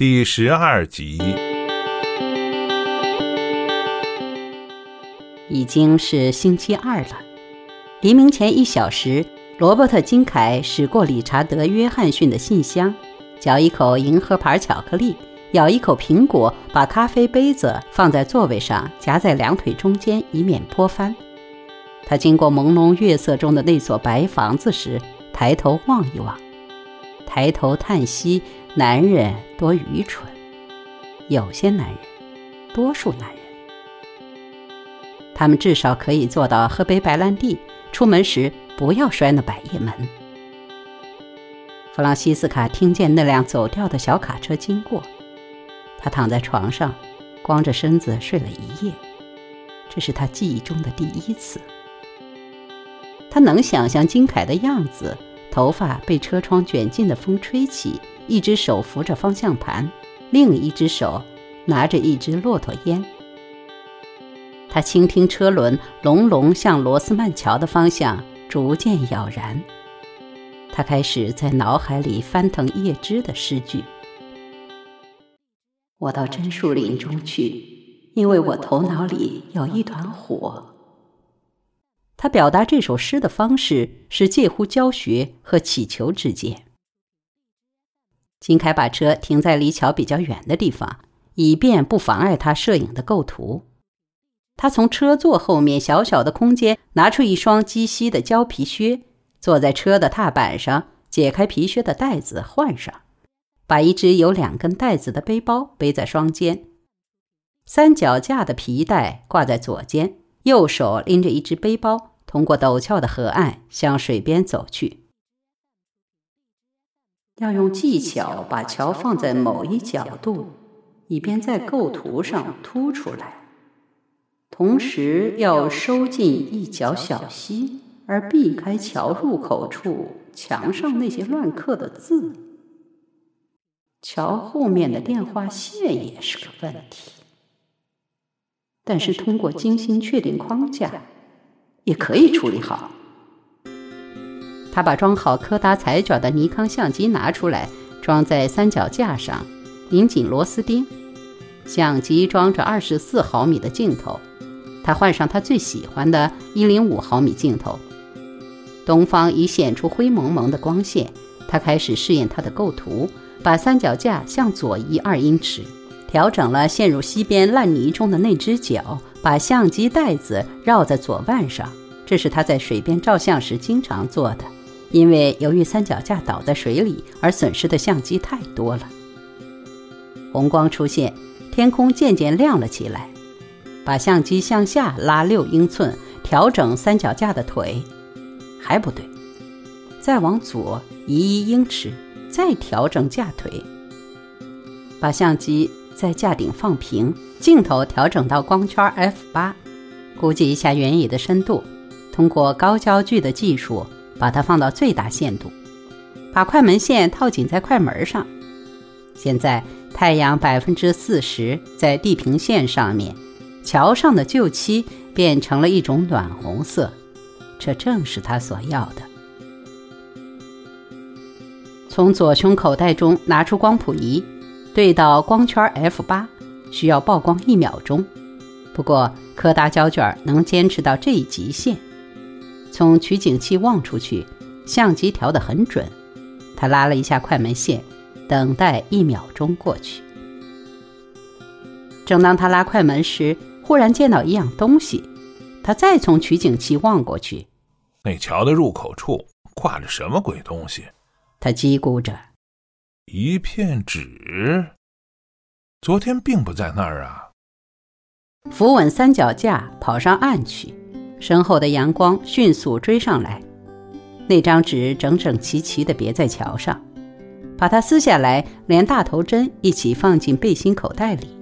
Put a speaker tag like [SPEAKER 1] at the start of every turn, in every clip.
[SPEAKER 1] 第十二集。
[SPEAKER 2] 已经是星期二了，黎明前一小时，罗伯特·金凯驶过理查德·约翰逊的信箱，嚼一口银河牌巧克力，咬一口苹果，把咖啡杯子放在座位上，夹在两腿中间，以免泼翻。他经过朦胧月色中的那所白房子时，抬头望一望，抬头叹息：男人多愚蠢。有些男人，多数男人。他们至少可以做到喝杯白兰地，出门时不要摔那百叶门。弗朗西斯卡听见那辆走掉的小卡车经过，他躺在床上，光着身子睡了一夜。这是他记忆中的第一次。他能想象金凯的样子，头发被车窗卷进的风吹起，一只手扶着方向盘，另一只手拿着一支骆驼烟。他倾听车轮隆隆向罗斯曼桥的方向逐渐杳然。他开始在脑海里翻腾叶芝的诗句：“我到榛树林中去，因为我头脑里有一团火。”他表达这首诗的方式是介乎教学和祈求之间。金凯把车停在离桥比较远的地方，以便不妨碍他摄影的构图。他从车座后面小小的空间拿出一双鸡膝的胶皮靴，坐在车的踏板上，解开皮靴的带子换上，把一只有两根带子的背包背在双肩，三脚架的皮带挂在左肩，右手拎着一只背包，通过陡峭的河岸向水边走去。要用技巧把桥放在某一角度，以便在构图上凸出来。同时要收进一角小溪，而避开桥入口处墙上那些乱刻的字。桥后面的电话线也是个问题，但是通过精心确定框架，也可以处理好。他把装好柯达彩卷的尼康相机拿出来，装在三脚架上，拧紧螺丝钉。相机装着二十四毫米的镜头。他换上他最喜欢的一零五毫米镜头，东方已显出灰蒙蒙的光线。他开始试验他的构图，把三脚架向左移二英尺，调整了陷入溪边烂泥中的那只脚，把相机带子绕在左腕上。这是他在水边照相时经常做的，因为由于三脚架倒在水里而损失的相机太多了。红光出现，天空渐渐亮了起来。把相机向下拉六英寸，调整三脚架的腿，还不对，再往左移一英尺，再调整架腿。把相机在架顶放平，镜头调整到光圈 f 八，估计一下原野的深度，通过高焦距的技术把它放到最大限度，把快门线套紧在快门上。现在太阳百分之四十在地平线上面。桥上的旧漆变成了一种暖红色，这正是他所要的。从左胸口袋中拿出光谱仪，对到光圈 f 八，需要曝光一秒钟。不过柯达胶卷能坚持到这一极限。从取景器望出去，相机调得很准。他拉了一下快门线，等待一秒钟过去。正当他拉快门时，忽然见到一样东西，他再从取景器望过去，
[SPEAKER 1] 那桥的入口处挂着什么鬼东西？
[SPEAKER 2] 他嘀咕着：“
[SPEAKER 1] 一片纸，昨天并不在那儿啊。”
[SPEAKER 2] 扶稳三脚架，跑上岸去。身后的阳光迅速追上来，那张纸整整齐齐地别在桥上，把它撕下来，连大头针一起放进背心口袋里。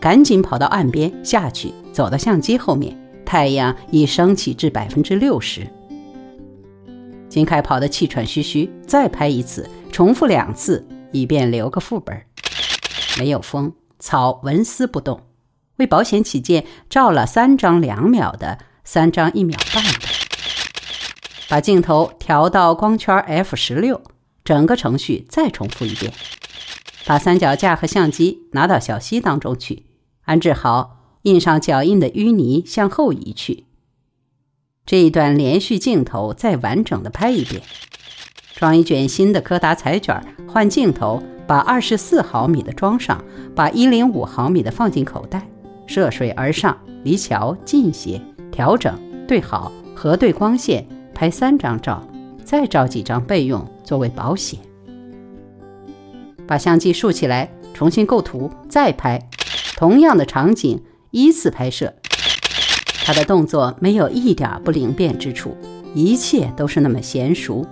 [SPEAKER 2] 赶紧跑到岸边下去，走到相机后面。太阳已升起至百分之六十。金凯跑得气喘吁吁，再拍一次，重复两次，以便留个副本。没有风，草纹丝不动。为保险起见，照了三张两秒的，三张一秒半的。把镜头调到光圈 f 十六，整个程序再重复一遍。把三脚架和相机拿到小溪当中去，安置好印上脚印的淤泥向后移去。这一段连续镜头再完整的拍一遍，装一卷新的柯达彩卷，换镜头，把二十四毫米的装上，把一零五毫米的放进口袋，涉水而上，离桥近些，调整对好，核对光线，拍三张照，再照几张备用作为保险。把相机竖起来，重新构图，再拍同样的场景，依次拍摄。他的动作没有一点不灵便之处，一切都是那么娴熟，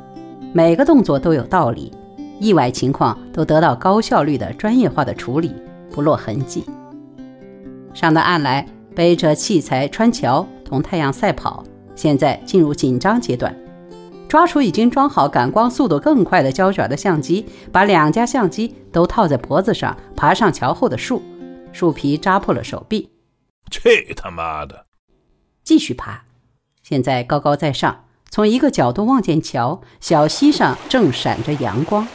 [SPEAKER 2] 每个动作都有道理，意外情况都得到高效率的专业化的处理，不落痕迹。上到岸来，背着器材穿桥，同太阳赛跑。现在进入紧张阶段，抓出已经装好感光速度更快的胶卷的相机，把两架相机都套在脖子上，爬上桥后的树，树皮扎破了手臂。
[SPEAKER 1] 去他妈的！
[SPEAKER 2] 继续爬，现在高高在上，从一个角度望见桥，小溪上正闪着阳光。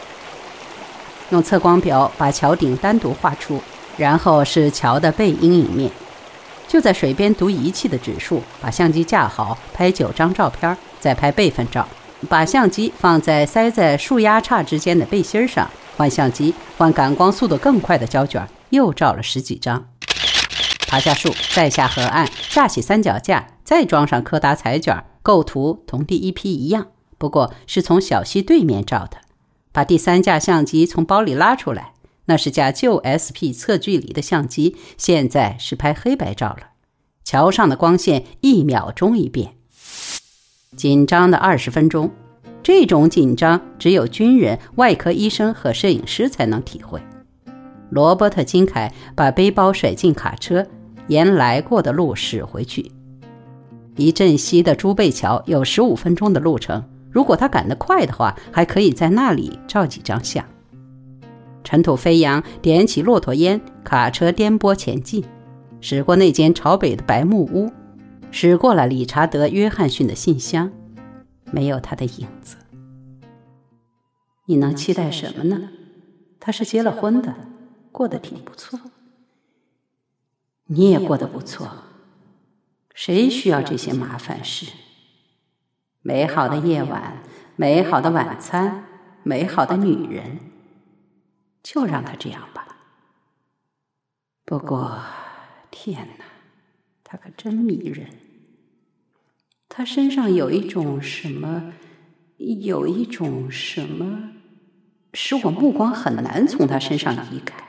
[SPEAKER 2] 用测光表把桥顶单独画出，然后是桥的背阴影面。就在水边读仪器的指数，把相机架好，拍九张照片，再拍备份照。把相机放在塞在树丫杈之间的背心上，换相机，换感光速度更快的胶卷，又照了十几张。爬下树，再下河岸，架起三脚架，再装上柯达彩卷，构图同第一批一样，不过是从小溪对面照的。把第三架相机从包里拉出来，那是架旧 SP 测距离的相机，现在是拍黑白照了。桥上的光线一秒钟一变，紧张的二十分钟，这种紧张只有军人、外科医生和摄影师才能体会。罗伯特·金凯把背包甩进卡车。沿来过的路驶回去，离镇西的朱贝桥有十五分钟的路程。如果他赶得快的话，还可以在那里照几张相。尘土飞扬，点起骆驼烟，卡车颠簸前进，驶过那间朝北的白木屋，驶过了理查德·约翰逊的信箱，没有他的影子。你能期待什么呢？他是结了婚的，过得挺不错。你也过得不错，谁需要这些麻烦事？美好的夜晚，美好的晚餐，美好的女人，就让他这样吧。不过，天哪，他可真迷人。他身上有一种什么，有一种什么，使我目光很难从他身上移开。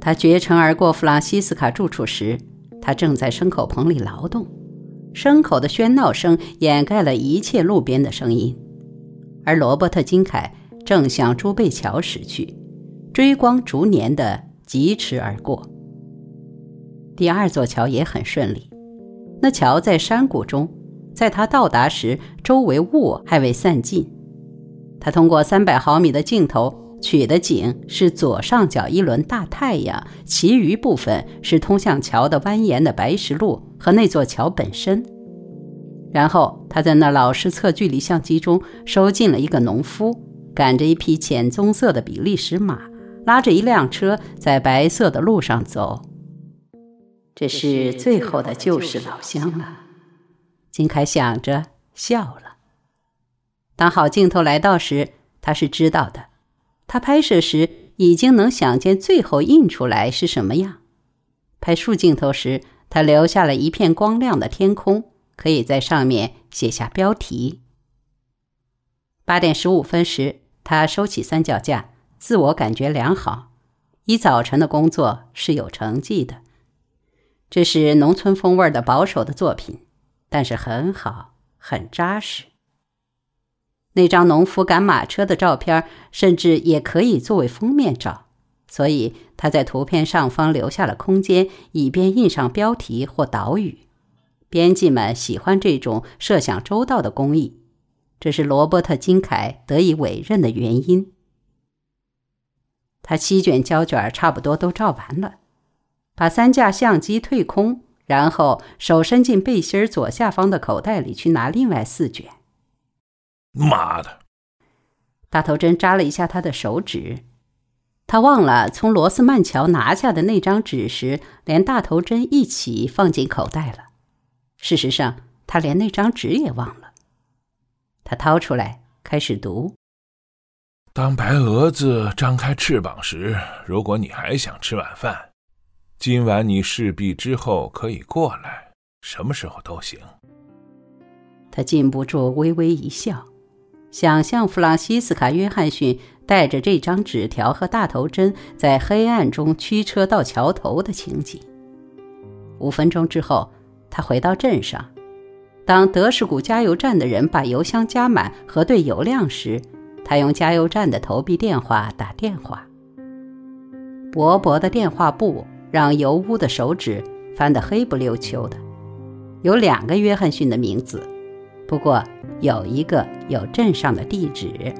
[SPEAKER 2] 他绝尘而过弗朗西斯卡住处时，他正在牲口棚里劳动，牲口的喧闹声掩盖了一切路边的声音，而罗伯特·金凯正向朱贝桥驶去，追光逐年地疾驰而过。第二座桥也很顺利，那桥在山谷中，在他到达时，周围雾还未散尽。他通过三百毫米的镜头。取的景是左上角一轮大太阳，其余部分是通向桥的蜿蜒的白石路和那座桥本身。然后他在那老式测距离相机中收进了一个农夫赶着一匹浅棕色的比利时马，拉着一辆车在白色的路上走。这是最后的旧时老乡了，金凯想着笑了。当好镜头来到时，他是知道的。他拍摄时已经能想见最后印出来是什么样。拍竖镜头时，他留下了一片光亮的天空，可以在上面写下标题。八点十五分时，他收起三脚架，自我感觉良好。一早晨的工作是有成绩的。这是农村风味的保守的作品，但是很好，很扎实。那张农夫赶马车的照片，甚至也可以作为封面照，所以他在图片上方留下了空间，以便印上标题或导语。编辑们喜欢这种设想周到的工艺，这是罗伯特·金凯得以委任的原因。他七卷胶卷差不多都照完了，把三架相机退空，然后手伸进背心左下方的口袋里去拿另外四卷。
[SPEAKER 1] 妈的！
[SPEAKER 2] 大头针扎了一下他的手指，他忘了从罗斯曼桥拿下的那张纸时，连大头针一起放进口袋了。事实上，他连那张纸也忘了。他掏出来，开始读：“
[SPEAKER 1] 当白蛾子张开翅膀时，如果你还想吃晚饭，今晚你势必之后可以过来，什么时候都行。”
[SPEAKER 2] 他禁不住微微一笑。想象弗朗西斯卡·约翰逊带着这张纸条和大头针在黑暗中驱车到桥头的情景。五分钟之后，他回到镇上。当德士古加油站的人把油箱加满、核对油量时，他用加油站的投币电话打电话。薄薄的电话簿让油污的手指翻得黑不溜秋的。有两个约翰逊的名字。不过，有一个有镇上的地址。